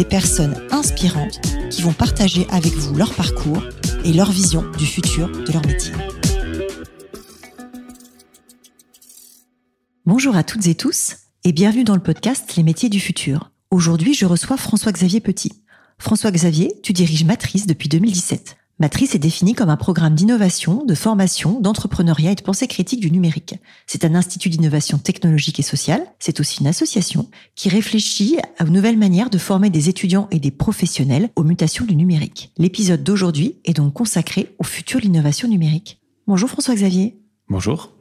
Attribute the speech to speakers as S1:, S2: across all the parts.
S1: des personnes inspirantes qui vont partager avec vous leur parcours et leur vision du futur de leur métier. Bonjour à toutes et tous et bienvenue dans le podcast Les métiers du futur. Aujourd'hui, je reçois François-Xavier Petit. François-Xavier, tu diriges Matrice depuis 2017. Matrice est définie comme un programme d'innovation, de formation, d'entrepreneuriat et de pensée critique du numérique. C'est un institut d'innovation technologique et sociale. C'est aussi une association qui réfléchit à une nouvelle manière de former des étudiants et des professionnels aux mutations du numérique. L'épisode d'aujourd'hui est donc consacré au futur de l'innovation numérique. Bonjour François-Xavier.
S2: Bonjour.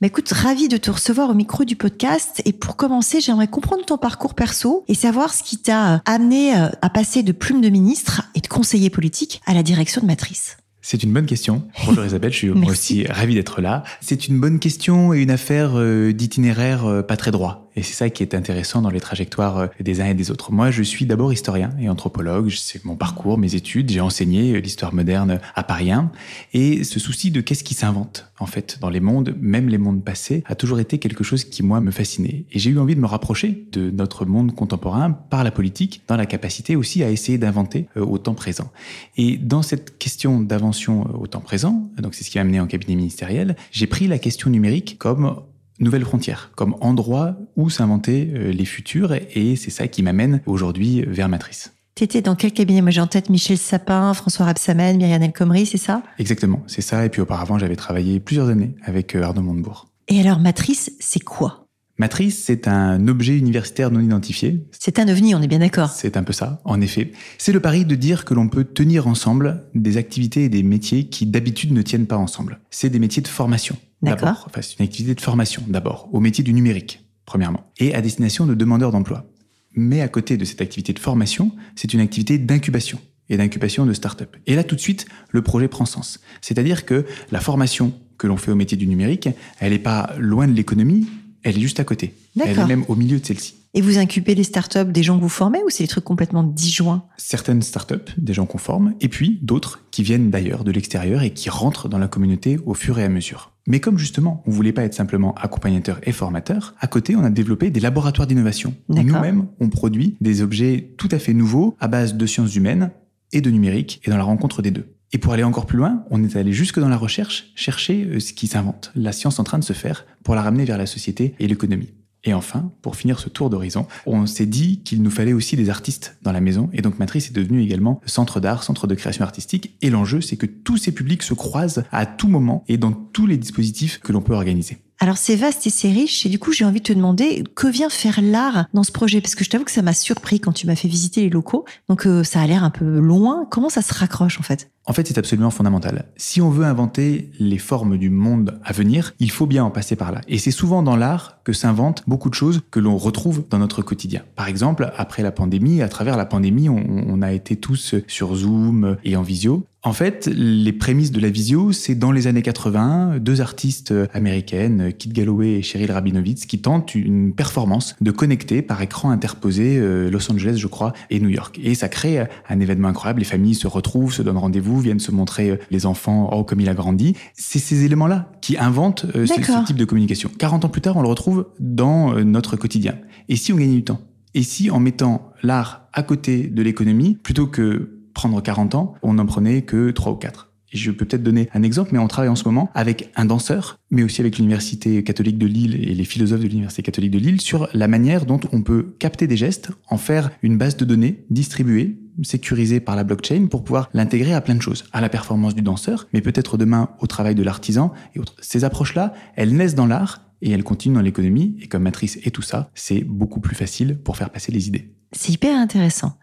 S1: Bah écoute, ravi de te recevoir au micro du podcast. Et pour commencer, j'aimerais comprendre ton parcours perso et savoir ce qui t'a euh, amené euh, à passer de plume de ministre et de conseiller politique à la direction de Matrice.
S2: C'est une bonne question. Bonjour Isabelle, je suis moi aussi ravi d'être là. C'est une bonne question et une affaire euh, d'itinéraire pas très droit. Et c'est ça qui est intéressant dans les trajectoires euh, des uns et des autres. Moi, je suis d'abord historien et anthropologue. C'est mon parcours, mes études. J'ai enseigné euh, l'histoire moderne à Paris 1. Et ce souci de qu'est-ce qui s'invente, en fait, dans les mondes, même les mondes passés, a toujours été quelque chose qui, moi, me fascinait. Et j'ai eu envie de me rapprocher de notre monde contemporain par la politique, dans la capacité aussi à essayer d'inventer euh, au temps présent. Et dans cette question d'invention au temps présent, donc c'est ce qui m'a amené en cabinet ministériel, j'ai pris la question numérique comme nouvelle frontière, comme endroit où s'inventer euh, les futurs, et c'est ça qui m'amène aujourd'hui vers Matrice.
S1: Tu étais dans quel cabinet Moi j'ai en tête Michel Sapin, François Rabsamen, Myriam El Khomri, c'est ça?
S2: Exactement, c'est ça. Et puis auparavant, j'avais travaillé plusieurs années avec euh, Arnaud Montebourg.
S1: Et alors, Matrice, c'est quoi?
S2: Matrice, c'est un objet universitaire non identifié.
S1: C'est un ovni, on est bien d'accord.
S2: C'est un peu ça, en effet. C'est le pari de dire que l'on peut tenir ensemble des activités et des métiers qui d'habitude ne tiennent pas ensemble. C'est des métiers de formation.
S1: D'accord.
S2: Enfin, c'est une activité de formation, d'abord, au métier du numérique, premièrement, et à destination de demandeurs d'emploi. Mais à côté de cette activité de formation, c'est une activité d'incubation et d'incubation de start-up. Et là, tout de suite, le projet prend sens. C'est-à-dire que la formation que l'on fait au métier du numérique, elle n'est pas loin de l'économie, elle est juste à côté. Elle est même au milieu de celle-ci.
S1: Et vous incubez les startups des gens que vous formez ou c'est des trucs complètement disjoints?
S2: Certaines startups, des gens qu'on forme, et puis d'autres qui viennent d'ailleurs, de l'extérieur, et qui rentrent dans la communauté au fur et à mesure. Mais comme justement, on voulait pas être simplement accompagnateur et formateur, à côté, on a développé des laboratoires d'innovation. Nous-mêmes, on produit des objets tout à fait nouveaux à base de sciences humaines et de numérique, et dans la rencontre des deux. Et pour aller encore plus loin, on est allé jusque dans la recherche, chercher euh, ce qui s'invente, la science en train de se faire, pour la ramener vers la société et l'économie. Et enfin, pour finir ce tour d'horizon, on s'est dit qu'il nous fallait aussi des artistes dans la maison, et donc Matrice est devenu également centre d'art, centre de création artistique, et l'enjeu c'est que tous ces publics se croisent à tout moment et dans tous les dispositifs que l'on peut organiser.
S1: Alors c'est vaste et c'est riche et du coup j'ai envie de te demander que vient faire l'art dans ce projet? Parce que je t'avoue que ça m'a surpris quand tu m'as fait visiter les locaux. Donc euh, ça a l'air un peu loin. Comment ça se raccroche en fait?
S2: En fait c'est absolument fondamental. Si on veut inventer les formes du monde à venir il faut bien en passer par là. Et c'est souvent dans l'art que s'inventent beaucoup de choses que l'on retrouve dans notre quotidien. Par exemple après la pandémie à travers la pandémie on, on a été tous sur Zoom et en visio en fait, les prémices de la visio, c'est dans les années 80, deux artistes américaines, Kit Galloway et Cheryl Rabinowitz, qui tentent une performance de connecter par écran interposé euh, Los Angeles, je crois, et New York. Et ça crée un événement incroyable. Les familles se retrouvent, se donnent rendez-vous, viennent se montrer euh, les enfants, oh, comme il a grandi. C'est ces éléments-là qui inventent euh, ce, ce type de communication. 40 ans plus tard, on le retrouve dans notre quotidien. Et si on gagnait du temps? Et si en mettant l'art à côté de l'économie, plutôt que prendre 40 ans, on n'en prenait que 3 ou 4. Et je peux peut-être donner un exemple, mais on travaille en ce moment avec un danseur, mais aussi avec l'Université catholique de Lille et les philosophes de l'Université catholique de Lille sur la manière dont on peut capter des gestes, en faire une base de données distribuée, sécurisée par la blockchain pour pouvoir l'intégrer à plein de choses, à la performance du danseur, mais peut-être demain au travail de l'artisan et autres. Ces approches-là, elles naissent dans l'art et elles continuent dans l'économie, et comme matrice et tout ça, c'est beaucoup plus facile pour faire passer les idées.
S1: C'est hyper intéressant.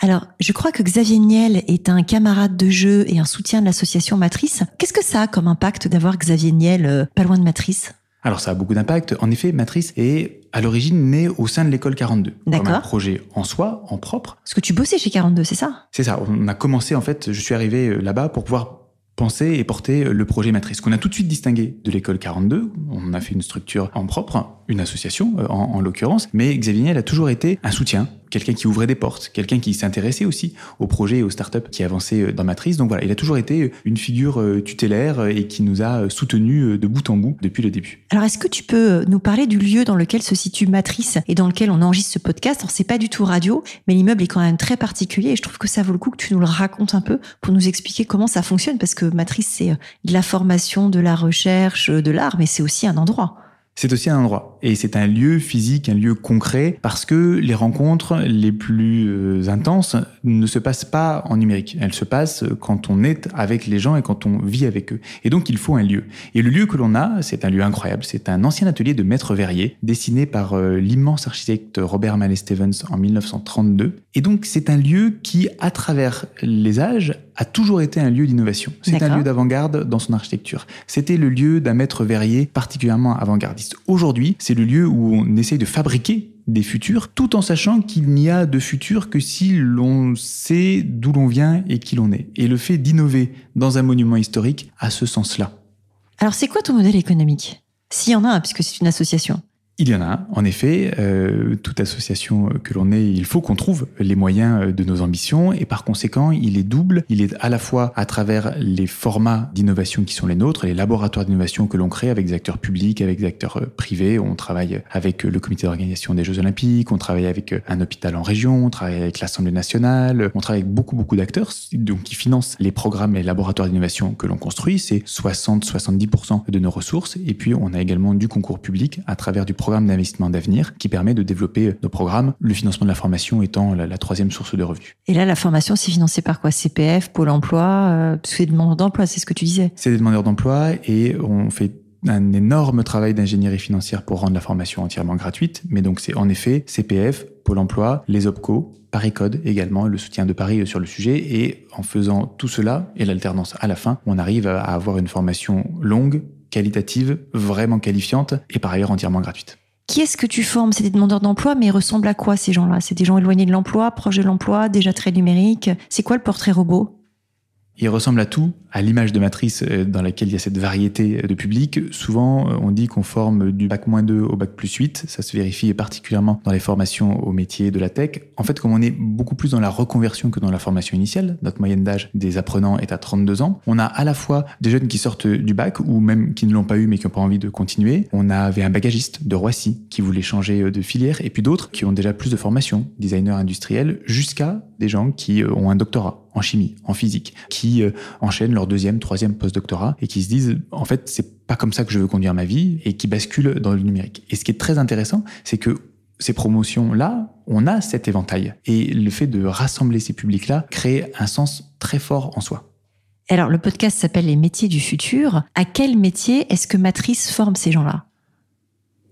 S1: Alors, je crois que Xavier Niel est un camarade de jeu et un soutien de l'association Matrice. Qu'est-ce que ça a comme impact d'avoir Xavier Niel euh, pas loin de Matrice?
S2: Alors ça a beaucoup d'impact. En effet, Matrice est à l'origine né au sein de l'école 42. Comme un
S1: D'accord.
S2: projet en soi, en propre.
S1: Parce que tu bossais chez 42, c'est ça?
S2: C'est ça, on a commencé en fait, je suis arrivé euh, là-bas pour pouvoir penser et porter euh, le projet matrice qu'on a tout de suite distingué de l'école 42. On a fait une structure en propre, une association en, en l'occurrence, mais Xavier Niel a toujours été un soutien, quelqu'un qui ouvrait des portes, quelqu'un qui s'intéressait aussi aux projets et aux startups qui avançaient euh, dans Matrice. Donc voilà, il a toujours été une figure euh, tutélaire euh, et qui nous a euh, soutenus euh, de bout en bout depuis le début.
S1: Alors, est-ce que tu peux nous parler du lieu dans lequel se situe Matrice et dans lequel on enregistre ce podcast? Alors, c'est pas du tout radio, mais l'immeuble est quand même très particulier et je trouve que ça vaut le coup que tu nous le racontes un peu pour nous expliquer comment ça fonctionne parce que Matrice, c'est euh, de la formation, de la recherche, euh, de l'art, mais c'est aussi un endroit.
S2: C'est aussi un endroit et c'est un lieu physique, un lieu concret parce que les rencontres les plus euh, intenses ne se passent pas en numérique. Elles se passent quand on est avec les gens et quand on vit avec eux. Et donc il faut un lieu. Et le lieu que l'on a, c'est un lieu incroyable. C'est un ancien atelier de Maître Verrier dessiné par euh, l'immense architecte Robert Mallet Stevens en 1932. Et donc c'est un lieu qui, à travers les âges, a toujours été un lieu d'innovation. C'est un lieu d'avant-garde dans son architecture. C'était le lieu d'un maître verrier particulièrement avant-gardiste. Aujourd'hui, c'est le lieu où on essaye de fabriquer des futurs, tout en sachant qu'il n'y a de futur que si l'on sait d'où l'on vient et qui l'on est. Et le fait d'innover dans un monument historique a ce sens-là.
S1: Alors, c'est quoi ton modèle économique? S'il y en a un, puisque c'est une association.
S2: Il y en a un, en effet. Euh, toute association que l'on est, il faut qu'on trouve les moyens de nos ambitions et par conséquent, il est double. Il est à la fois à travers les formats d'innovation qui sont les nôtres, les laboratoires d'innovation que l'on crée avec des acteurs publics, avec des acteurs euh, privés. On travaille avec euh, le comité d'organisation des Jeux Olympiques, on travaille avec euh, un hôpital en région, on travaille avec l'Assemblée nationale, on travaille avec beaucoup, beaucoup d'acteurs donc qui financent les programmes et les laboratoires d'innovation que l'on construit. C'est 60-70% de nos ressources. Et puis, on a également du concours public à travers du programme d'investissement d'avenir qui permet de développer nos programmes, le financement de la formation étant la, la troisième source de revenus.
S1: Et là, la formation, c'est financé par quoi? CPF, Pôle emploi euh, c'est demande d'emploi, c'est ce que tu disais.
S2: C'est des demandeurs d'emploi et on fait un énorme travail d'ingénierie financière pour rendre la formation entièrement gratuite. Mais donc, c'est en effet CPF, Pôle emploi, les OPCO, Paris Code également, le soutien de Paris sur le sujet. Et en faisant tout cela et l'alternance à la fin, on arrive à avoir une formation longue, qualitative, vraiment qualifiante et par ailleurs entièrement gratuite.
S1: Qui est-ce que tu formes? C'est des demandeurs d'emploi, mais ils ressemblent à quoi ces gens-là? C'est des gens éloignés de l'emploi, proches de l'emploi, déjà très numériques? C'est quoi le portrait robot?
S2: Il ressemble à tout, à l'image de matrice euh, dans laquelle il y a cette variété de public. Souvent, euh, on dit qu'on forme du bac moins 2 au bac plus 8. Ça se vérifie particulièrement dans les formations au métier de la tech. En fait, comme on est beaucoup plus dans la reconversion que dans la formation initiale, notre moyenne d'âge des apprenants est à 32 ans. On a à la fois des jeunes qui sortent du bac ou même qui ne l'ont pas eu mais qui n'ont pas envie de continuer. On avait un bagagiste de Roissy qui voulait changer euh, de filière et puis d'autres qui ont déjà plus de formation, designers industriels, jusqu'à des gens qui ont un doctorat en chimie, en physique, qui euh, enchaînent leur deuxième, troisième post-doctorat et qui se disent en fait c'est pas comme ça que je veux conduire ma vie et qui basculent dans le numérique. Et ce qui est très intéressant, c'est que ces promotions-là, on a cet éventail. Et le fait de rassembler ces publics-là crée un sens très fort en soi.
S1: Alors, le podcast s'appelle Les métiers du futur. À quel métier est-ce que Matrice forme ces gens-là?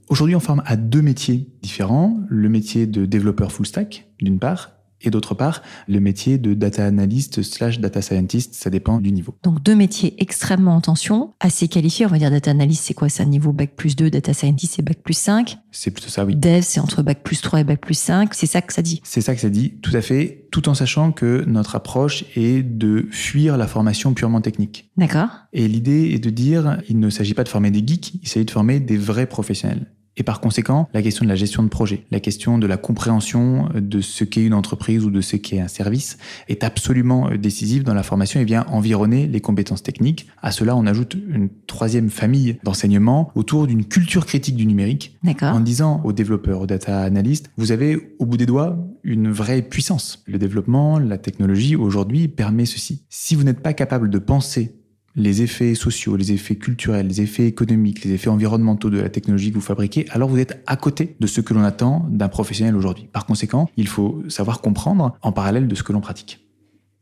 S2: Aujourd'hui, on forme à deux métiers différents. Le métier de développeur full stack, d'une part, et d'autre part, le métier de data analyst slash data scientist, ça dépend du niveau.
S1: Donc, deux métiers extrêmement en tension, assez qualifiés. On va dire data analyst, c'est quoi? C'est un niveau bac plus 2, data scientist, c'est bac plus 5.
S2: C'est plutôt ça, oui.
S1: Dev, c'est entre bac plus 3 et bac plus 5. C'est ça que ça dit.
S2: C'est ça que ça dit, tout à fait, tout en sachant que notre approche est de fuir la formation purement technique.
S1: D'accord
S2: Et l'idée est de dire, il ne s'agit pas de former des geeks, il s'agit de former des vrais professionnels. Et par conséquent, la question de la gestion de projet, la question de la compréhension de ce qu'est une entreprise ou de ce qu'est un service est absolument décisive dans la formation et vient environner les compétences techniques. À cela, on ajoute une troisième famille d'enseignements autour d'une culture critique du numérique en disant aux développeurs, aux data analystes, vous avez au bout des doigts une vraie puissance. Le développement, la technologie aujourd'hui permet ceci. Si vous n'êtes pas capable de penser les effets sociaux, les effets culturels, les effets économiques, les effets environnementaux de la technologie que vous fabriquez, alors vous êtes à côté de ce que l'on attend d'un professionnel aujourd'hui. Par conséquent, il faut savoir comprendre en parallèle de ce que l'on pratique.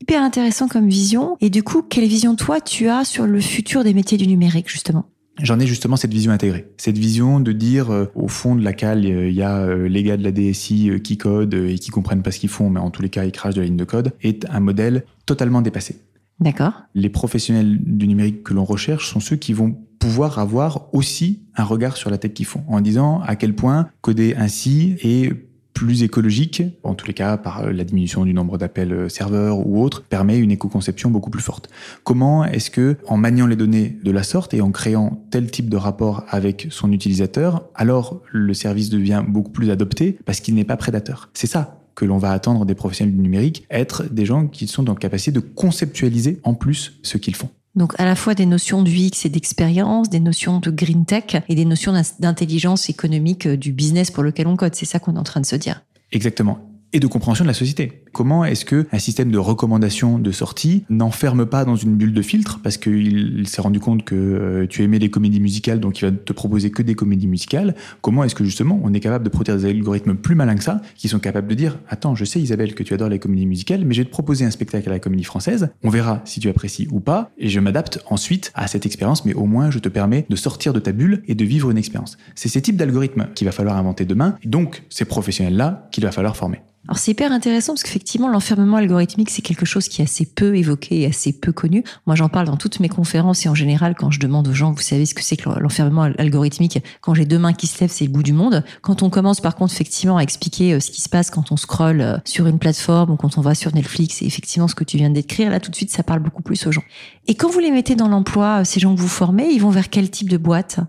S1: Hyper intéressant comme vision. Et du coup, quelle vision toi tu as sur le futur des métiers du numérique, justement?
S2: J'en ai justement cette vision intégrée. Cette vision de dire, euh, au fond de la cale, euh, il y a euh, les gars de la DSI qui codent et qui comprennent pas ce qu'ils font, mais en tous les cas, ils crachent de la ligne de code, est un modèle totalement dépassé.
S1: D'accord
S2: Les professionnels du numérique que l'on recherche sont ceux qui vont pouvoir avoir aussi un regard sur la tech qu'ils font, en disant à quel point coder ainsi est plus écologique, en tous les cas par la diminution du nombre d'appels serveurs ou autres, permet une éco-conception beaucoup plus forte. Comment est-ce que, en maniant les données de la sorte et en créant tel type de rapport avec son utilisateur, alors le service devient beaucoup plus adopté parce qu'il n'est pas prédateur? C'est ça que l'on va attendre des professionnels du numérique, être des gens qui sont dans la capacité de conceptualiser en plus ce qu'ils font.
S1: Donc à la fois des notions du X et d'expérience, des notions de green tech et des notions d'intelligence économique euh, du business pour lequel on code. C'est ça qu'on est en train de se dire.
S2: Exactement et de compréhension de la société. Comment est-ce que un système de recommandation de sortie n'enferme pas dans une bulle de filtre? Parce qu'il s'est rendu compte que euh, tu aimais les comédies musicales donc il va te proposer que des comédies musicales. Comment est-ce que justement on est capable de produire des algorithmes plus malins que ça qui sont capables de dire attends je sais Isabelle que tu adores les comédies musicales mais je vais te proposer un spectacle à la comédie française. On verra si tu apprécies ou pas et je m'adapte ensuite à cette expérience mais au moins je te permets de sortir de ta bulle et de vivre une expérience. C'est ces types d'algorithmes qu'il va falloir inventer demain donc ces professionnels là qu'il va falloir former.
S1: Alors c'est hyper intéressant parce qu'effectivement l'enfermement algorithmique c'est quelque chose qui est assez peu évoqué et assez peu connu. Moi j'en parle dans toutes mes conférences et en général quand je demande aux gens vous savez ce que c'est que l'enfermement algorithmique quand j'ai deux mains qui se lèvent c'est le bout du monde. Quand on commence par contre effectivement à expliquer euh, ce qui se passe quand on scrolle euh, sur une plateforme ou quand on va sur Netflix et effectivement ce que tu viens décrire là tout de suite ça parle beaucoup plus aux gens. Et quand vous les mettez dans l'emploi euh, ces gens que vous formez ils vont vers quel type de boîte?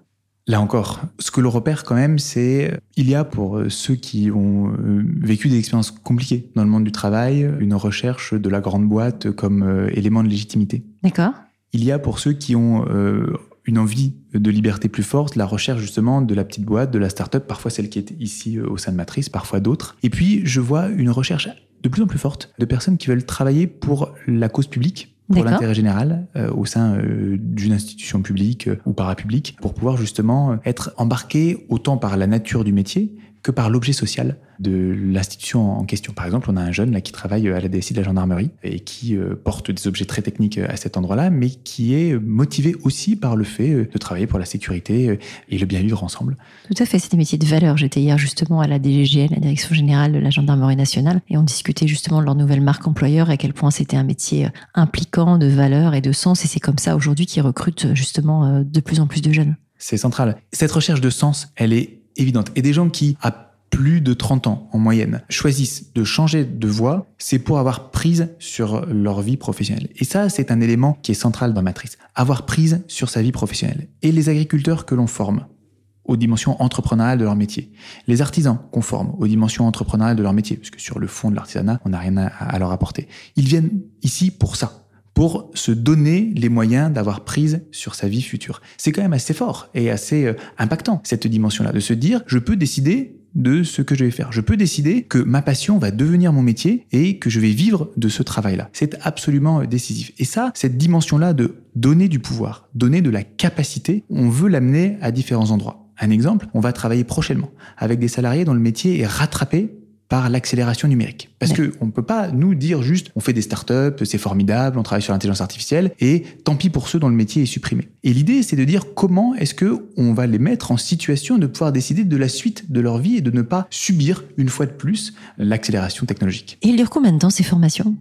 S2: Là encore, ce que l'on repère quand même, c'est il y a pour euh, ceux qui ont euh, vécu des expériences compliquées dans le monde du travail, une recherche de la grande boîte comme euh, élément de légitimité.
S1: D'accord.
S2: Il y a pour ceux qui ont une envie de liberté plus forte, la recherche justement de la petite boîte, de la start-up, parfois celle qui est ici au sein de Matrice, parfois d'autres. Et puis, je vois une recherche de plus en plus forte de personnes qui veulent travailler pour la cause publique, pour l'intérêt général euh, au sein euh, d'une institution publique euh, ou parapublique pour pouvoir justement être embarqué autant par la nature du métier que par l'objet social de l'institution en question. Par exemple, on a un jeune là qui travaille à la DSI de la gendarmerie et qui euh, porte des objets très techniques à cet endroit-là, mais qui est motivé aussi par le fait euh, de travailler pour la sécurité euh, et le bien vivre ensemble.
S1: Tout à fait, c'est des métiers de valeur. J'étais hier justement à la DGGN, la Direction Générale de la Gendarmerie Nationale, et on discutait justement de leur nouvelle marque employeur et à quel point c'était un métier impliquant de valeur et de sens. Et c'est comme ça aujourd'hui qu'ils recrutent justement de plus en plus de jeunes.
S2: C'est central. Cette recherche de sens, elle est évidente. Et des gens qui, à plus de 30 ans en moyenne, choisissent de changer de voie, c'est pour avoir prise sur leur vie professionnelle. Et ça, c'est un élément qui est central dans Matrice. Avoir prise sur sa vie professionnelle. Et les agriculteurs que l'on forme aux dimensions entrepreneuriales de leur métier. Les artisans qu'on forme aux dimensions entrepreneuriales de leur métier, parce que sur le fond de l'artisanat, on n'a rien à leur apporter. Ils viennent ici pour ça pour se donner les moyens d'avoir prise sur sa vie future. C'est quand même assez fort et assez euh, impactant, cette dimension-là, de se dire, je peux décider de ce que je vais faire. Je peux décider que ma passion va devenir mon métier et que je vais vivre de ce travail-là. C'est absolument euh, décisif. Et ça, cette dimension-là de donner du pouvoir, donner de la capacité, on veut l'amener à différents endroits. Un exemple, on va travailler prochainement avec des salariés dont le métier est rattrapé par l'accélération numérique. Parce que on ne peut pas nous dire juste on fait des startups, c'est formidable, on travaille sur l'intelligence artificielle et tant pis pour ceux dont le métier est supprimé. Et l'idée c'est de dire comment est-ce que on va les mettre en situation de pouvoir décider de la suite de leur vie et de ne pas subir une fois de plus l'accélération technologique.
S1: Et il dure combien de temps ces formations?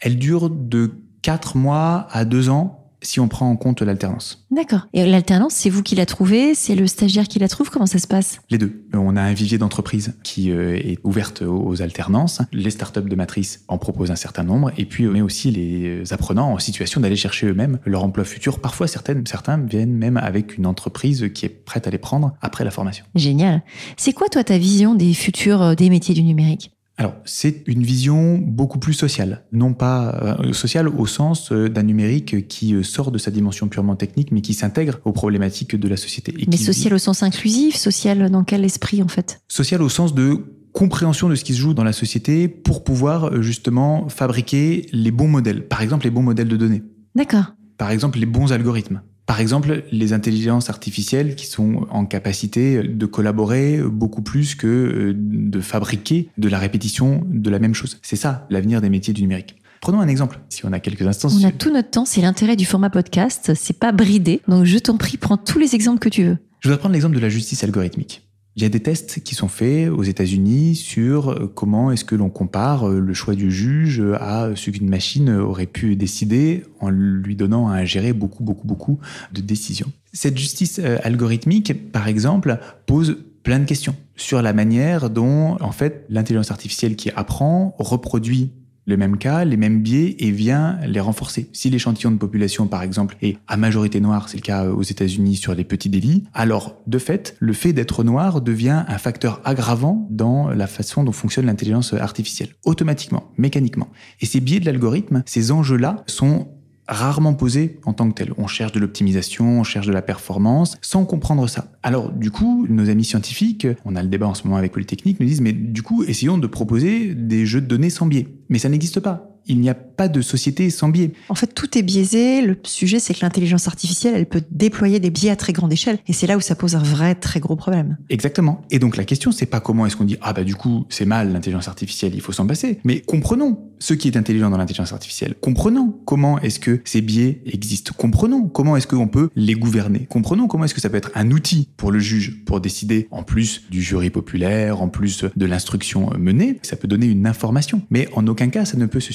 S2: Elles durent de 4 mois à 2 ans si on prend en compte l'alternance.
S1: D'accord. Et l'alternance, c'est vous qui la trouvez C'est le stagiaire qui la trouve Comment ça se passe?
S2: Les deux. On a un vivier d'entreprise qui euh, est ouverte aux alternances. Les startups de matrice en proposent un certain nombre. Et puis, on met aussi les apprenants en situation d'aller chercher eux-mêmes leur emploi futur. Parfois, certaines, certains viennent même avec une entreprise qui est prête à les prendre après la formation.
S1: Génial. C'est quoi, toi, ta vision des futurs euh, des métiers du numérique?
S2: Alors, c'est une vision beaucoup plus sociale, non pas euh, sociale au sens euh, d'un numérique qui euh, sort de sa dimension purement technique, mais qui s'intègre aux problématiques de la société.
S1: mais social au sens inclusif, social dans quel esprit en fait?
S2: Social au sens de compréhension de ce qui se joue dans la société pour pouvoir justement fabriquer les bons modèles, par exemple les bons modèles de données.
S1: D'accord.
S2: Par exemple les bons algorithmes. Par exemple, les intelligences artificielles qui sont en capacité de collaborer beaucoup plus que euh, de fabriquer de la répétition de la même chose. C'est ça l'avenir des métiers du numérique. Prenons un exemple, si on a quelques instants.
S1: On a tout notre temps, c'est l'intérêt du format podcast, c'est pas bridé. Donc je t'en prie, prends tous les exemples que tu veux.
S2: Je voudrais prendre l'exemple de la justice algorithmique. Il y a des tests qui sont faits aux États-Unis sur euh, comment est-ce que l'on compare euh, le choix du juge à ce qu'une machine aurait pu décider en lui donnant à ingérer beaucoup, beaucoup, beaucoup de décisions. Cette justice euh, algorithmique, par exemple, pose plein de questions sur la manière dont, en fait, l'intelligence artificielle qui apprend reproduit les mêmes cas, les mêmes biais et vient les renforcer. Si l'échantillon de population, par exemple, est à majorité noire, c'est le cas aux États-Unis sur les petits délits, alors de fait, le fait d'être noir devient un facteur aggravant dans la façon dont fonctionne l'intelligence artificielle, automatiquement, mécaniquement. Et ces biais de l'algorithme, ces enjeux-là sont rarement posé en tant que tel. On cherche de l'optimisation, on cherche de la performance, sans comprendre ça. Alors du coup, nos amis scientifiques, on a le débat en ce moment avec Polytechnique, nous disent mais du coup, essayons de proposer des jeux de données sans biais. Mais ça n'existe pas il n'y a pas de société sans biais.
S1: En fait, tout est biaisé. Le sujet, c'est que l'intelligence artificielle, elle peut déployer des biais à très grande échelle. Et c'est là où ça pose un vrai, très gros problème.
S2: Exactement. Et donc, la question, c'est pas comment est-ce qu'on dit, ah bah du coup, c'est mal l'intelligence artificielle, il faut s'en passer. Mais comprenons ce qui est intelligent dans l'intelligence artificielle. Comprenons comment est-ce que ces biais existent. Comprenons comment est-ce qu'on peut les gouverner. Comprenons comment est-ce que ça peut être un outil pour le juge pour décider, en plus du jury populaire, en plus de l'instruction menée, ça peut donner une information. Mais en aucun cas, ça ne peut se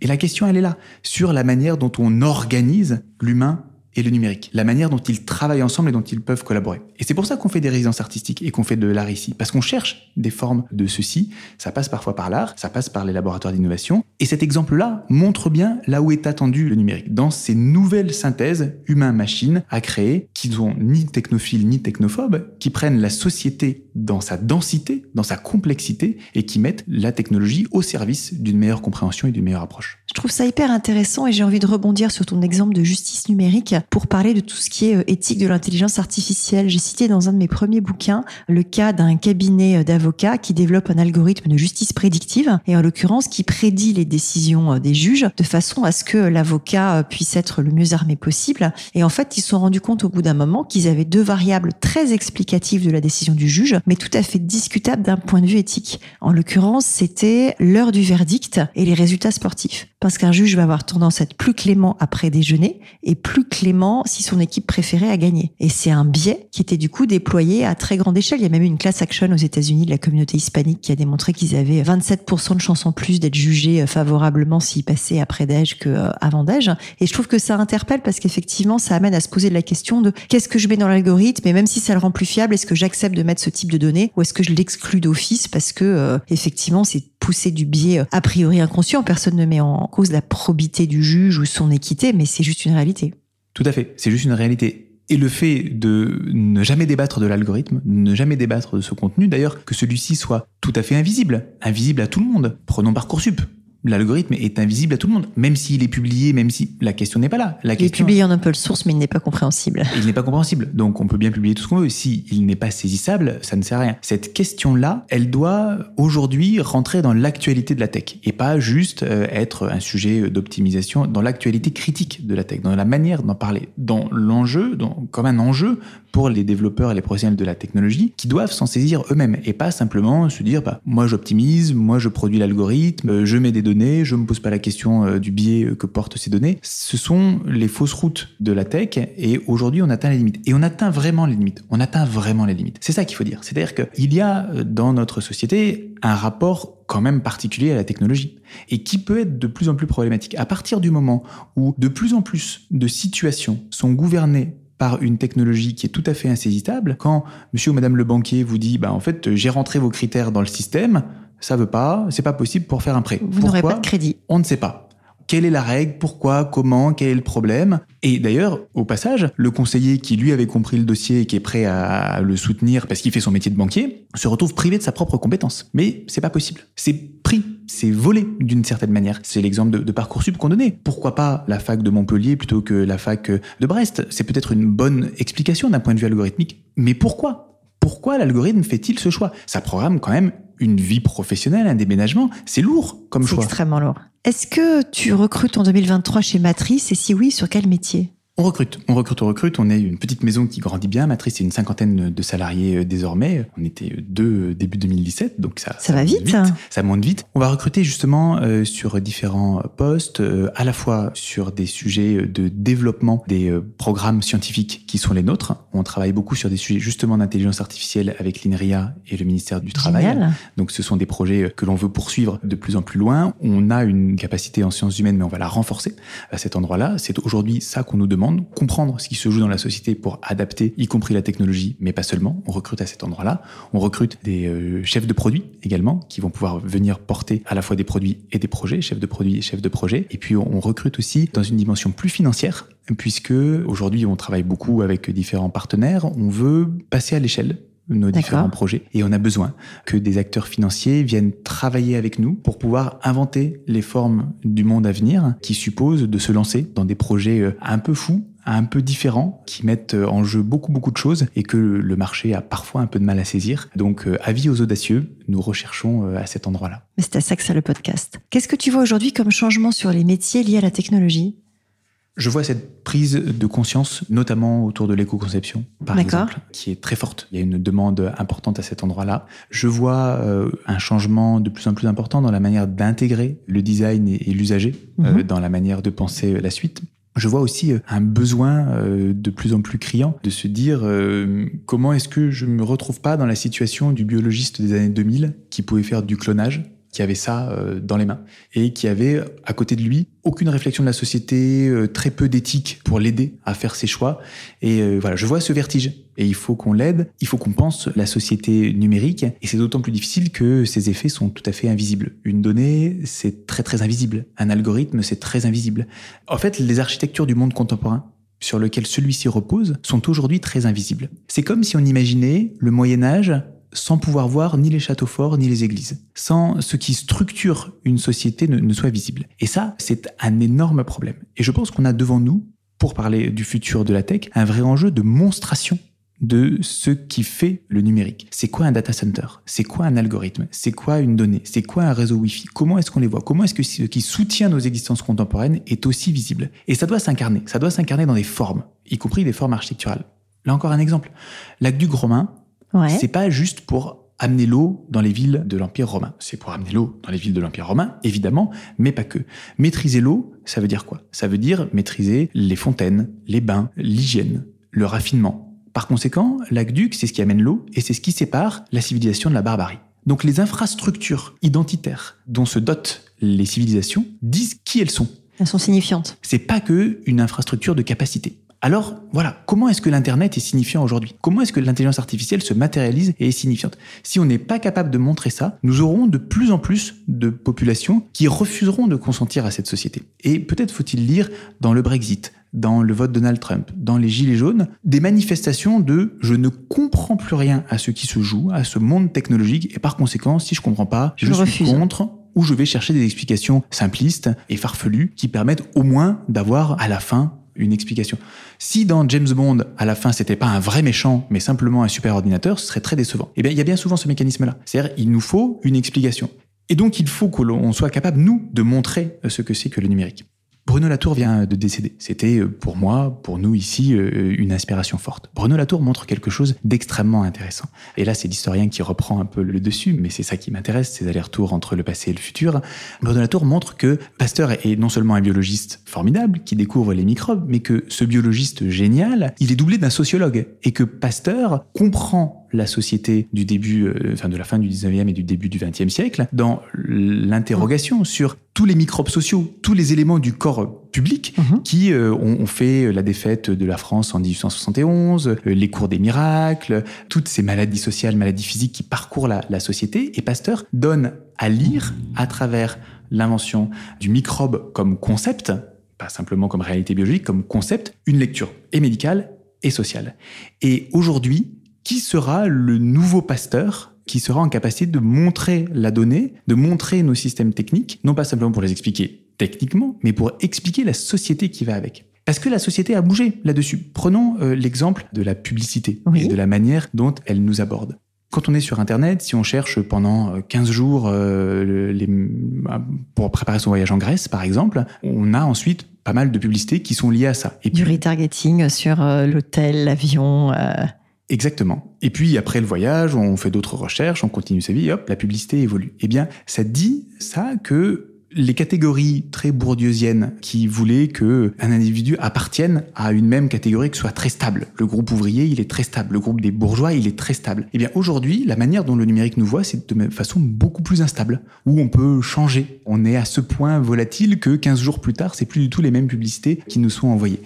S2: et la question, elle est là, sur la manière dont on organise l'humain et le numérique, la manière dont ils travaillent ensemble et dont ils peuvent collaborer. Et c'est pour ça qu'on fait des résidences artistiques et qu'on fait de l'art ici, parce qu'on cherche des formes de ceci. Ça passe parfois par l'art, ça passe par les laboratoires d'innovation. Et cet exemple-là montre bien là où est attendu le numérique, dans ces nouvelles synthèses humain-machine à créer, qui ne sont ni technophiles ni technophobes, qui prennent la société dans sa densité, dans sa complexité, et qui mettent la technologie au service d'une meilleure compréhension et d'une meilleure approche.
S1: Je trouve ça hyper intéressant et j'ai envie de rebondir sur ton exemple de justice numérique pour parler de tout ce qui est euh, éthique de l'intelligence artificielle. J'ai cité dans un de mes premiers bouquins le cas d'un cabinet euh, d'avocats qui développe un algorithme de justice prédictive et en l'occurrence qui prédit les décisions euh, des juges de façon à ce que l'avocat puisse être le mieux armé possible. Et en fait, ils se sont rendus compte au bout d'un moment qu'ils avaient deux variables très explicatives de la décision du juge, mais tout à fait discutables d'un point de vue éthique. En l'occurrence, c'était l'heure du verdict et les résultats sportifs. Parce qu'un juge va avoir tendance à être plus clément après déjeuner et plus clément si son équipe préférée a gagné. Et c'est un biais qui était du coup déployé à très grande échelle. Il y a même eu une class action aux États-Unis de la communauté hispanique qui a démontré qu'ils avaient 27% de chances en plus d'être jugés favorablement s'ils passaient après d'âge qu'avant euh, d'âge. Et je trouve que ça interpelle parce qu'effectivement, ça amène à se poser la question de qu'est-ce que je mets dans l'algorithme et même si ça le rend plus fiable, est-ce que j'accepte de mettre ce type de données ou est-ce que je l'exclus d'office parce que euh, effectivement, c'est pousser du biais euh, a priori inconscient. Personne ne met en cause la probité du juge ou son équité, mais c'est juste une réalité.
S2: Tout à fait, c'est juste une réalité. Et le fait de ne jamais débattre de l'algorithme, ne jamais débattre de ce contenu, d'ailleurs, que celui-ci soit tout à fait invisible, invisible à tout le monde. Prenons Parcoursup l'algorithme est invisible à tout le monde, même s'il est publié, même si la question n'est pas là. La
S1: il est publié en open source, mais il n'est pas compréhensible.
S2: Il n'est pas compréhensible, donc on peut bien publier tout ce qu'on veut. Si il n'est pas saisissable, ça ne sert à rien. Cette question-là, elle doit aujourd'hui rentrer dans l'actualité de la tech et pas juste euh, être un sujet d'optimisation dans l'actualité critique de la tech, dans la manière d'en parler, dans l'enjeu, comme un enjeu pour les développeurs et les professionnels de la technologie qui doivent s'en saisir eux-mêmes et pas simplement se dire bah, moi j'optimise, moi je produis l'algorithme, je mets des données, je me pose pas la question euh, du biais que portent ces données. Ce sont les fausses routes de la tech et aujourd'hui on atteint les limites. Et on atteint vraiment les limites. On atteint vraiment les limites. C'est ça qu'il faut dire. C'est-à-dire qu'il y a euh, dans notre société un rapport quand même particulier à la technologie et qui peut être de plus en plus problématique. À partir du moment où de plus en plus de situations sont gouvernées par une technologie qui est tout à fait insaisissable, quand monsieur ou madame le banquier vous dit, bah, en fait, j'ai rentré vos critères dans le système, ça veut pas, c'est pas possible pour faire un prêt.
S1: Vous n'aurez pas de crédit.
S2: On ne sait pas. Quelle est la règle? Pourquoi? Comment? Quel est le problème? Et d'ailleurs, au passage, le conseiller qui lui avait compris le dossier et qui est prêt à le soutenir parce qu'il fait son métier de banquier, se retrouve privé de sa propre compétence. Mais c'est pas possible. C'est pris c'est volé d'une certaine manière. C'est l'exemple de, de, Parcoursup qu'on donnait. Pourquoi pas la fac de Montpellier plutôt que la fac de Brest? C'est peut-être une bonne explication d'un point de vue algorithmique. Mais pourquoi? Pourquoi l'algorithme fait-il ce choix? Ça programme quand même une vie professionnelle, un déménagement. C'est lourd comme choix.
S1: C'est extrêmement lourd. Est-ce que tu recrutes en 2023 chez Matrice et si oui, sur quel métier?
S2: On recrute, on recrute, on recrute. On est une petite maison qui grandit bien. Matrice, c'est une cinquantaine de salariés euh, désormais. On était deux euh, début 2017, donc ça,
S1: ça, va vite,
S2: Ça monte vite. On va recruter justement euh, sur différents postes, à la fois sur des sujets de développement des programmes scientifiques qui sont les nôtres. On travaille beaucoup sur des sujets justement d'intelligence artificielle avec l'INRIA et le ministère du Travail. Donc ce sont des projets que l'on veut poursuivre de plus en plus loin. On a une capacité en sciences humaines, mais on va la renforcer à cet endroit-là. C'est aujourd'hui ça qu'on nous demande comprendre ce qui se joue dans la société pour adapter, y compris la technologie, mais pas seulement. On recrute à cet endroit-là. On recrute des euh, chefs de produits également, qui vont pouvoir venir porter à la fois des produits et des projets, chefs de produits et chefs de projet. Et puis on recrute aussi dans une dimension plus financière, puisque aujourd'hui on travaille beaucoup avec différents partenaires. On veut passer à l'échelle nos différents projets. Et on a besoin que des acteurs financiers viennent travailler avec nous pour pouvoir inventer les formes du monde à venir qui supposent de se lancer dans des projets euh, un peu fous, un peu différents, qui mettent euh, en jeu beaucoup beaucoup de choses et que le marché a parfois un peu de mal à saisir. Donc euh, avis aux audacieux, nous recherchons à cet endroit-là.
S1: C'est à ça que ça le podcast. Qu'est-ce que tu vois aujourd'hui comme changement sur les métiers liés à la technologie?
S2: Je vois cette prise de conscience, notamment autour de l'éco-conception, par exemple, qui est très forte. Il y a une demande importante à cet endroit-là. Je vois euh, un changement de plus en plus important dans la manière d'intégrer le design et, l'usager euh, mhm. dans la manière de penser la suite. Je vois aussi euh, un besoin de plus en plus criant de se dire comment est-ce que je me retrouve pas dans la situation du biologiste des années 2000 qui pouvait faire du clonage qui avait ça euh, dans les mains et qui avait à côté de lui aucune réflexion de la société, euh, très peu d'éthique pour l'aider à faire ses choix. Et euh, voilà, je vois ce vertige et il faut qu'on l'aide, il faut qu'on pense la société numérique et c'est d'autant plus difficile que ces effets sont tout à fait invisibles. Une donnée, c'est très très invisible. Un algorithme, c'est très invisible. En fait, les architectures du monde contemporain sur lequel celui-ci repose sont aujourd'hui très invisibles. C'est comme si on imaginait le Moyen Âge sans pouvoir voir ni les châteaux forts ni les églises, sans ce qui structure une société ne, soit visible. Et ça, c'est un énorme problème. Et je pense qu'on a devant nous, pour parler du futur de la tech, un vrai enjeu de monstration de ce qui fait le numérique. C'est quoi un data center? C'est quoi un algorithme? C'est quoi une donnée? C'est quoi un réseau Wi-Fi? Comment est-ce qu'on les voit? Comment est-ce que ce qui soutient nos existences contemporaines est aussi visible? Et ça doit s'incarner. Ça doit s'incarner dans des formes, y compris des formes architecturales. Là encore un exemple. L'aqueduc romain, c'est pas juste pour amener l'eau dans les villes de l'Empire romain. C'est pour amener l'eau dans les villes de l'Empire romain, évidemment, mais pas que. Maîtriser l'eau, ça veut dire quoi? Ça veut dire maîtriser les fontaines, les bains, l'hygiène, le raffinement. Par conséquent, l'aqueduc, c'est ce qui amène l'eau et c'est ce qui sépare la civilisation de la barbarie. Donc les infrastructures identitaires dont se dotent les civilisations disent qui elles sont.
S1: Elles sont signifiantes.
S2: C'est pas que une infrastructure de capacité. Alors voilà, comment est-ce que l'Internet est signifiant aujourd'hui? Comment est-ce que l'intelligence artificielle se matérialise et est signifiante? Si on n'est pas capable de montrer ça, nous aurons de plus en plus de populations qui refuseront de consentir à cette société. Et peut-être faut-il lire dans le Brexit, dans le vote Donald Trump, dans les Gilets jaunes, des manifestations de je ne comprends plus rien à ce qui se joue, à ce monde technologique, et par conséquent, si je comprends pas, je, suis contre ou je vais chercher des explications simplistes et farfelues qui permettent au moins d'avoir à la fin une explication. Si dans James Bond, à la fin, c'était pas un vrai méchant, mais simplement un super ordinateur, ce serait très décevant. Eh bien, il y a bien souvent ce mécanisme-là. C'est-à-dire, il nous faut une explication. Et donc, il faut que l'on soit capable, nous, de montrer ce que c'est que le numérique. Bruno Latour vient de décéder. C'était euh, pour moi, pour nous ici, euh, une inspiration forte. Bruno Latour montre quelque chose d'extrêmement intéressant. Et là, c'est l'historien qui reprend un peu le dessus, mais c'est ça qui m'intéresse, ces allers-retours entre le passé et le futur. Bruno Latour montre que Pasteur est non seulement un biologiste formidable, qui découvre les microbes, mais que ce biologiste génial, il est doublé d'un sociologue. Et que Pasteur comprend la société du début, euh, enfin de la fin du 19e et du début du 20e siècle, dans l'interrogation sur tous les microbes sociaux, tous les éléments du corps public mhm. qui euh, ont, fait la défaite de la France en 1871, euh, les cours des miracles, toutes ces maladies sociales, maladies physiques qui parcourent la, la société. Et Pasteur donne à lire à travers l'invention du microbe comme concept, pas simplement comme réalité biologique, comme concept, une lecture et médicale et sociale. Et aujourd'hui, qui sera le nouveau pasteur qui sera en capacité de montrer la donnée, de montrer nos systèmes techniques, non pas simplement pour les expliquer techniquement, mais pour expliquer la société qui va avec. Parce que la société a bougé là-dessus. Prenons euh, l'exemple de la publicité et de la manière dont elle nous aborde. Quand on est sur Internet, si on cherche pendant 15 euh, jours euh, les, pour préparer son voyage en Grèce, par exemple, on a ensuite pas mal de publicités qui sont liées à ça.
S1: Et du retargeting sur l'hôtel, l'avion.
S2: Exactement. Et puis après le voyage, on fait d'autres recherches, on continue sa vie, hop, la publicité évolue. Eh bien, ça dit ça que les catégories très bourdieusiennes qui voulaient que un individu appartienne à une même catégorie qui soit très stable. Le groupe ouvrier, il est très stable. Le groupe des bourgeois, il est très stable. Eh bien, aujourd'hui, la manière dont le numérique nous voit, c'est de façon beaucoup plus instable, où on peut changer. On est à ce point volatile que 15 jours plus tard, c'est plus du tout les mêmes publicités qui nous sont envoyées.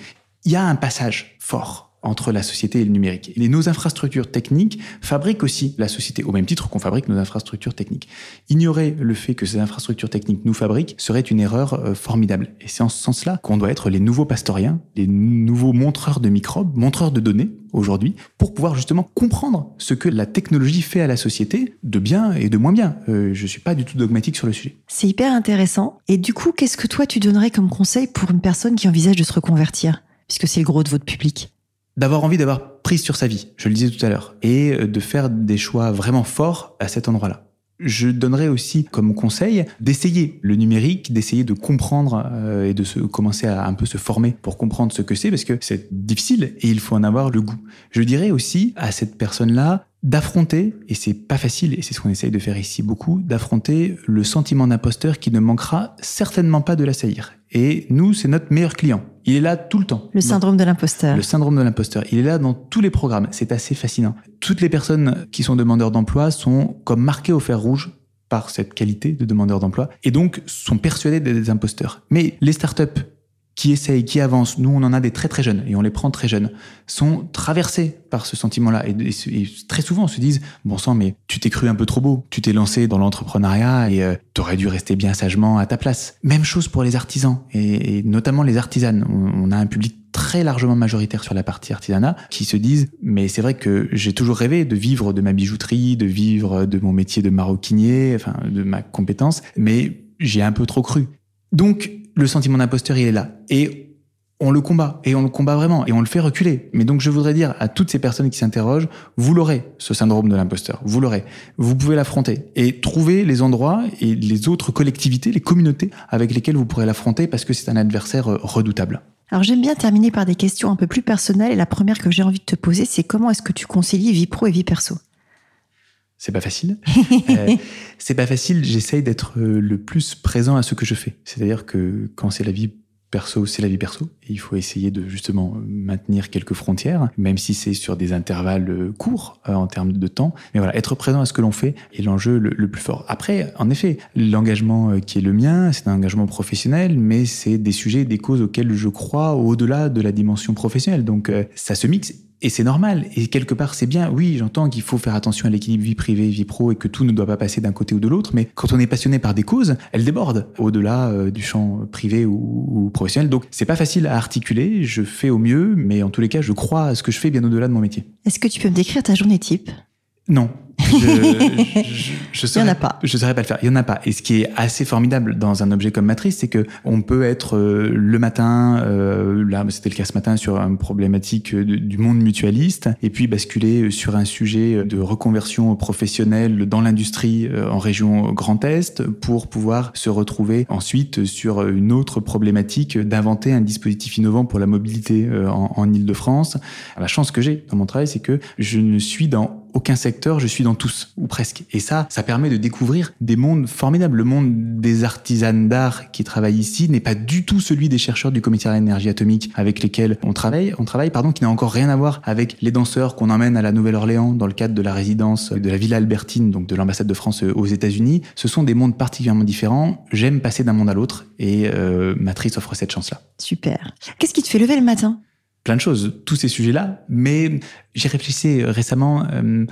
S2: Il y a un passage fort entre la société et le numérique. Et nos infrastructures techniques fabriquent aussi la société, au même titre qu'on fabrique nos infrastructures techniques. Ignorer le fait que ces infrastructures techniques nous fabriquent serait une erreur euh, formidable. Et c'est en ce sens-là qu'on doit être les nouveaux pastoriens, les nouveaux montreurs de microbes, montreurs de données aujourd'hui, pour pouvoir justement comprendre ce que la technologie fait à la société, de bien et de moins bien. Euh, je suis pas du tout dogmatique sur le sujet.
S1: C'est hyper intéressant. Et du coup, qu'est-ce que toi tu donnerais comme conseil pour une personne qui envisage de se reconvertir? Puisque c'est le gros de votre public
S2: d'avoir envie d'avoir prise sur sa vie, je le disais tout à l'heure, et euh, de faire des choix vraiment forts à cet endroit-là. Je donnerais aussi comme conseil d'essayer le numérique, d'essayer de comprendre euh, et de se, commencer à un peu se former pour comprendre ce que c'est, parce que c'est difficile et il faut en avoir le goût. Je dirais aussi à cette personne-là d'affronter, et c'est pas facile, et c'est ce qu'on essaye de faire ici beaucoup, d'affronter le sentiment d'imposteur qui ne manquera certainement pas de l'assaillir. Et nous, c'est notre meilleur client. Il est là tout le temps.
S1: Le syndrome de l'imposteur.
S2: Le syndrome de l'imposteur. Il est là dans tous les programmes. C'est assez fascinant. Toutes les personnes qui sont demandeurs d'emploi sont comme marquées au fer rouge par cette qualité de demandeur d'emploi et donc sont persuadés d'être des imposteurs. Mais les startups qui essayent, qui avancent, nous on en a des très très jeunes et on les prend très jeunes, sont traversés par ce sentiment-là et, très souvent on se disent bon sang mais tu t'es cru un peu trop beau, tu t'es lancé dans l'entrepreneuriat et euh, t'aurais dû rester bien sagement à ta place. Même chose pour les artisans et, notamment les artisanes. On, a un public très largement majoritaire sur la partie artisanat qui se disent mais c'est vrai que j'ai toujours rêvé de vivre de ma bijouterie, de vivre de mon métier de maroquinier, enfin de ma compétence, mais j'ai un peu trop cru. Donc le sentiment d'imposteur, il est là. Et on le combat, et on le combat vraiment, et on le fait reculer. Mais donc je voudrais dire à toutes ces personnes qui s'interrogent, vous l'aurez, ce syndrome de l'imposteur, vous l'aurez. Vous pouvez l'affronter et trouver les endroits et les autres collectivités, les communautés avec lesquelles vous pourrez l'affronter parce que c'est un adversaire euh, redoutable.
S1: Alors j'aime bien terminer par des questions un peu plus personnelles et la première que j'ai envie de te poser, c'est comment est-ce que tu concilies vie pro et vie perso?
S2: C'est pas facile. euh, c'est pas facile. J'essaye d'être euh, le plus présent à ce que je fais. C'est-à-dire que quand c'est la vie perso, c'est la vie perso. Il faut essayer de justement maintenir quelques frontières, même si c'est sur des intervalles euh, courts euh, en termes de temps. Mais voilà, être présent à ce que l'on fait est l'enjeu le, plus fort. Après, en effet, l'engagement qui est le mien, c'est un engagement professionnel, mais c'est des sujets, des causes auxquelles je crois au-delà de la dimension professionnelle. Donc ça se mixe et c'est normal. Et quelque part, c'est bien. Oui, j'entends qu'il faut faire attention à l'équilibre vie privée, vie pro et que tout ne doit pas passer d'un côté ou de l'autre. Mais quand on est passionné par des causes, elles débordent au-delà euh, du champ privé ou, professionnel. Donc, c'est pas facile à articuler. Je fais au mieux, mais en tous les cas, je crois à ce que je fais bien au-delà de mon métier.
S1: Est-ce que tu peux me décrire ta journée type?
S2: Non.
S1: Je, je, Il n'y en a pas.
S2: Je saurais pas le faire. Il n'y en a pas. Et ce qui est assez formidable dans un objet comme Matrice, c'est que on peut être euh, le matin, euh, là c'était le cas ce matin sur une problématique du monde mutualiste, et puis basculer sur un sujet de reconversion professionnelle dans l'industrie euh, en région Grand Est pour pouvoir se retrouver ensuite sur une autre problématique d'inventer un dispositif innovant pour la mobilité en, en Ile-de-France. La chance que j'ai dans mon travail, c'est que je ne suis dans aucun secteur, je suis dans tous, ou presque. Et ça, ça permet de découvrir des mondes formidables. Le monde des artisans d'art qui travaillent ici n'est pas du tout celui des chercheurs du commissariat à l'énergie atomique avec lesquels on travaille, on travaille, pardon, qui n'a encore rien à voir avec les danseurs qu'on emmène à la Nouvelle-Orléans dans le cadre de la résidence de la Villa Albertine, donc de l'ambassade de France aux États-Unis. Ce sont des mondes particulièrement différents. J'aime passer d'un monde à l'autre et euh, Matrice offre cette chance-là.
S1: Super. Qu'est-ce qui te fait lever le matin?
S2: Plein de choses, tous ces sujets-là, mais j'ai réfléchi récemment euh,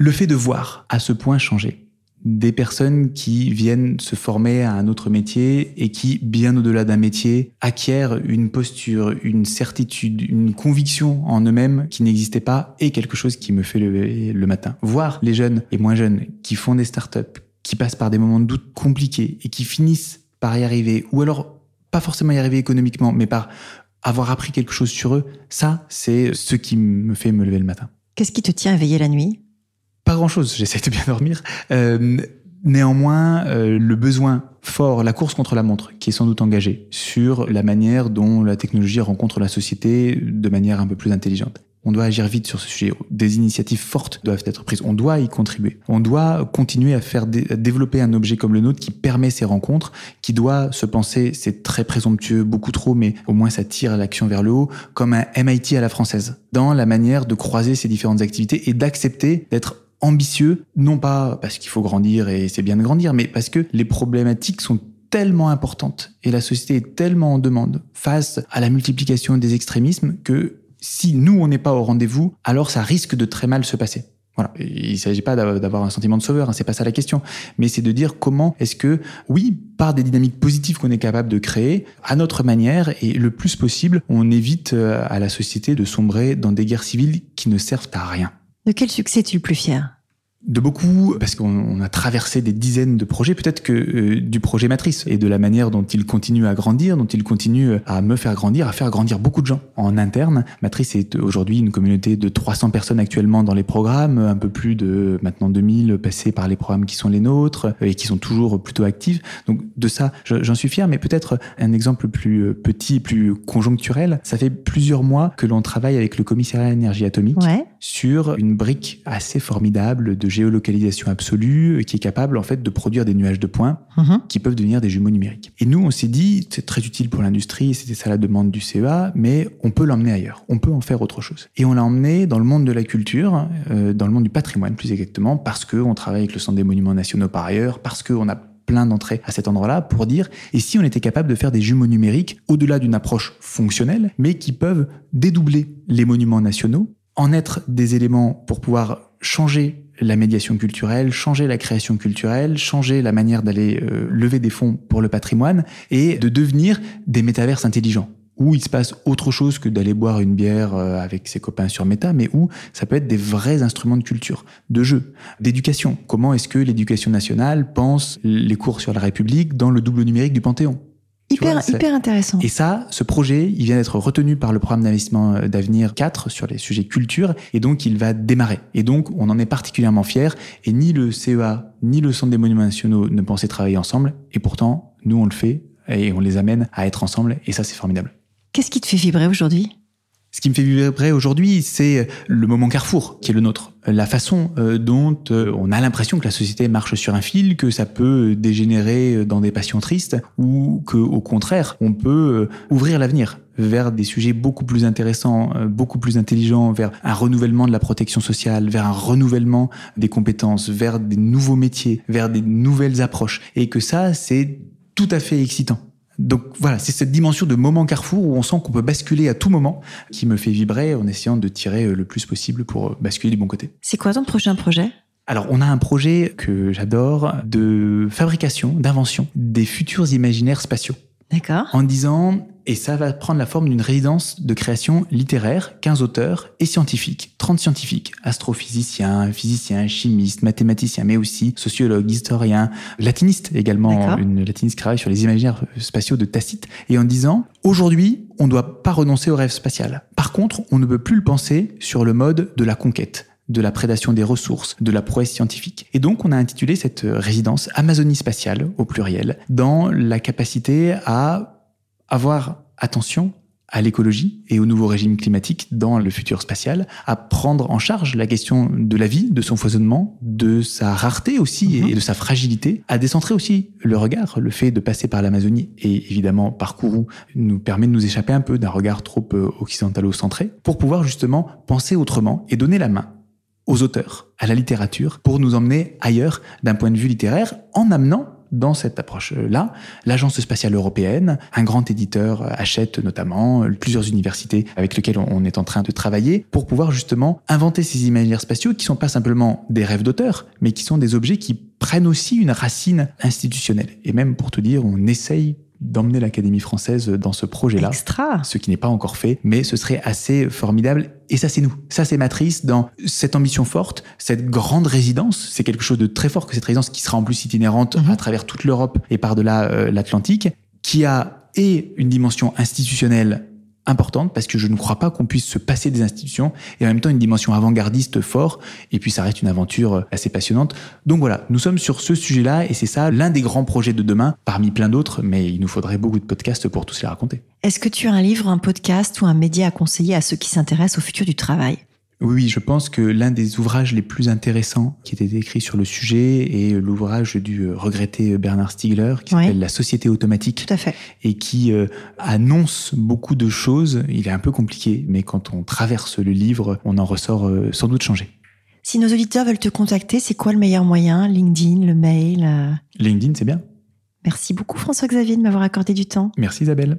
S2: le fait de voir à ce point changer des personnes qui viennent se former à un autre métier et qui, bien au-delà d'un métier, acquièrent une posture, une certitude, une conviction en eux-mêmes qui n'existait pas et quelque chose qui me fait lever le matin. Voir les jeunes et moins jeunes qui font des startups, qui passent par des moments de doute compliqués et qui finissent par y arriver, ou alors pas forcément y arriver économiquement, mais par avoir appris quelque chose sur eux, ça, c'est ce qui me fait me lever le matin.
S1: Qu'est-ce qui te tient éveillé la nuit?
S2: Pas grand-chose, j'essaie de bien dormir. Euh, néanmoins, euh, le besoin fort, la course contre la montre, qui est sans doute engagée sur la manière dont la technologie rencontre la société de manière un peu plus intelligente. On doit agir vite sur ce sujet. Des initiatives fortes doivent être prises. On doit y contribuer. On doit continuer à faire développer un objet comme le nôtre qui permet ces rencontres, qui doit se penser, c'est très présomptueux, beaucoup trop, mais au moins ça tire l'action vers le haut, comme un MIT à la française, dans la manière de croiser ces différentes activités et d'accepter d'être ambitieux, non pas parce qu'il faut grandir et c'est bien de grandir, mais parce que les problématiques sont tellement importantes et la société est tellement en demande face à la multiplication des extrémismes que si nous, on n'est pas au rendez-vous, alors ça risque de très mal se passer. Voilà. Il ne s'agit pas d'avoir un sentiment de sauveur, hein, c'est pas ça la question, mais c'est de dire comment est-ce que, oui, par des dynamiques positives qu'on est capable de créer, à notre manière et le plus possible, on évite euh, à la société de sombrer dans des guerres civiles qui ne servent à rien.
S1: De quel succès es-tu le plus fier?
S2: De beaucoup, parce qu'on a traversé des dizaines de projets, peut-être que euh, du projet Matrice et de la manière dont il continue à grandir, dont il continue à me faire grandir, à faire grandir beaucoup de gens en interne. Matrice est aujourd'hui une communauté de 300 personnes actuellement dans les programmes, un peu plus de maintenant 2000 passés par les programmes qui sont les nôtres euh, et qui sont toujours plutôt actifs. Donc de ça, j'en suis fier, mais peut-être un exemple plus euh, petit, plus conjoncturel. Ça fait plusieurs mois que l'on travaille avec le commissariat à l'énergie atomique sur une brique assez formidable de géolocalisation absolue qui est capable en fait de produire des nuages de points mhm. qui peuvent devenir des jumeaux numériques. Et nous, on s'est dit, c'est très utile pour l'industrie, c'était ça la demande du CEA, mais on peut l'emmener ailleurs, on peut en faire autre chose. Et on l'a emmené dans le monde de la culture, euh, dans le monde du patrimoine plus exactement, parce qu'on travaille avec le Centre des Monuments Nationaux par ailleurs, parce qu'on a plein d'entrées à cet endroit-là pour dire et si on était capable de faire des jumeaux numériques au-delà d'une approche fonctionnelle, mais qui peuvent dédoubler les monuments nationaux, en être des éléments pour pouvoir changer la médiation culturelle, changer la création culturelle, changer la manière d'aller euh, lever des fonds pour le patrimoine et de devenir des métaverses intelligents où il se passe autre chose que d'aller boire une bière euh, avec ses copains sur Meta, mais où ça peut être des vrais instruments de culture, de jeu, d'éducation. Comment est-ce que l'éducation nationale pense les cours sur la République dans le double numérique du Panthéon?
S1: Hyper, hyper intéressant.
S2: Et ça, ce projet, il vient d'être retenu par le programme d'investissement euh, d'avenir 4 sur les sujets culture, et donc il va démarrer. Et donc, on en est particulièrement fiers, et ni le CEA, ni le Centre des Monuments Nationaux ne pensaient travailler ensemble, et pourtant, nous, on le fait, et on les amène à être ensemble, et ça, c'est formidable.
S1: Qu'est-ce qui te fait vibrer aujourd'hui?
S2: Ce qui me fait vibrer aujourd'hui, c'est le moment carrefour qui est le nôtre. La façon euh, dont euh, on a l'impression que la société marche sur un fil, que ça peut dégénérer dans des passions tristes, ou que, au contraire, on peut euh, ouvrir l'avenir vers des sujets beaucoup plus intéressants, beaucoup plus intelligents, vers un renouvellement de la protection sociale, vers un renouvellement des compétences, vers des nouveaux métiers, vers des nouvelles approches. Et que ça, c'est tout à fait excitant. Donc voilà, c'est cette dimension de moment carrefour où on sent qu'on peut basculer à tout moment qui me fait vibrer en essayant de tirer euh, le plus possible pour euh, basculer du bon côté.
S1: C'est quoi ton prochain projet?
S2: Alors, on a un projet que j'adore de fabrication, d'invention des futurs imaginaires spatiaux.
S1: D'accord.
S2: En disant, et ça va prendre la forme d'une résidence de création littéraire, 15 auteurs et scientifiques, 30 scientifiques, astrophysiciens, physiciens, chimistes, mathématiciens, mais aussi sociologues, historiens, latinistes également, une latiniste qui travaille sur les imaginaires spatiaux de Tacite, et en disant, aujourd'hui, on ne doit pas renoncer au rêve spatial. Par contre, on ne peut plus le penser sur le mode de la conquête de la prédation des ressources, de la prouesse scientifique. Et donc, on a intitulé cette résidence Amazonie spatiale, au pluriel, dans la capacité à avoir attention à l'écologie et au nouveau régime climatique dans le futur spatial, à prendre en charge la question de la vie, de son foisonnement, de sa rareté aussi mhm. et de sa fragilité, à décentrer aussi le regard. Le fait de passer par l'Amazonie et évidemment par Kourou nous permet de nous échapper un peu d'un regard trop euh, occidentalo-centré pour pouvoir justement penser autrement et donner la main aux auteurs, à la littérature, pour nous emmener ailleurs d'un point de vue littéraire, en amenant dans cette approche-là, l'Agence spatiale européenne, un grand éditeur achète notamment plusieurs universités avec lesquelles on est en train de travailler pour pouvoir justement inventer ces imaginaires spatiaux qui sont pas simplement des rêves d'auteur, mais qui sont des objets qui prennent aussi une racine institutionnelle. Et même pour te dire, on essaye d'emmener l'Académie française dans ce projet-là.
S1: Extra.
S2: Ce qui n'est pas encore fait, mais ce serait assez formidable. Et ça, c'est nous. Ça, c'est Matrice dans cette ambition forte, cette grande résidence. C'est quelque chose de très fort que cette résidence qui sera en plus itinérante mhm. à travers toute l'Europe et par-delà euh, l'Atlantique, qui a et une dimension institutionnelle importante parce que je ne crois pas qu'on puisse se passer des institutions et en même temps une dimension avant-gardiste fort et puis ça reste une aventure assez passionnante. Donc voilà, nous sommes sur ce sujet-là et c'est ça l'un des grands projets de demain parmi plein d'autres mais il nous faudrait beaucoup de podcasts pour tous les raconter.
S1: Est-ce que tu as un livre, un podcast ou un média à conseiller à ceux qui s'intéressent au futur du travail?
S2: Oui, je pense que l'un des ouvrages les plus intéressants qui était écrit sur le sujet est l'ouvrage du euh, regretté Bernard Stiegler qui s'appelle La société automatique.
S1: Tout à fait.
S2: Et qui euh, annonce beaucoup de choses. Il est un peu compliqué, mais quand on traverse le livre, on en ressort euh, sans doute changé.
S1: Si nos auditeurs veulent te contacter, c'est quoi le meilleur moyen? LinkedIn, le mail
S2: LinkedIn, c'est bien.
S1: Merci beaucoup François-Xavier de m'avoir accordé du temps.
S2: Merci Isabelle.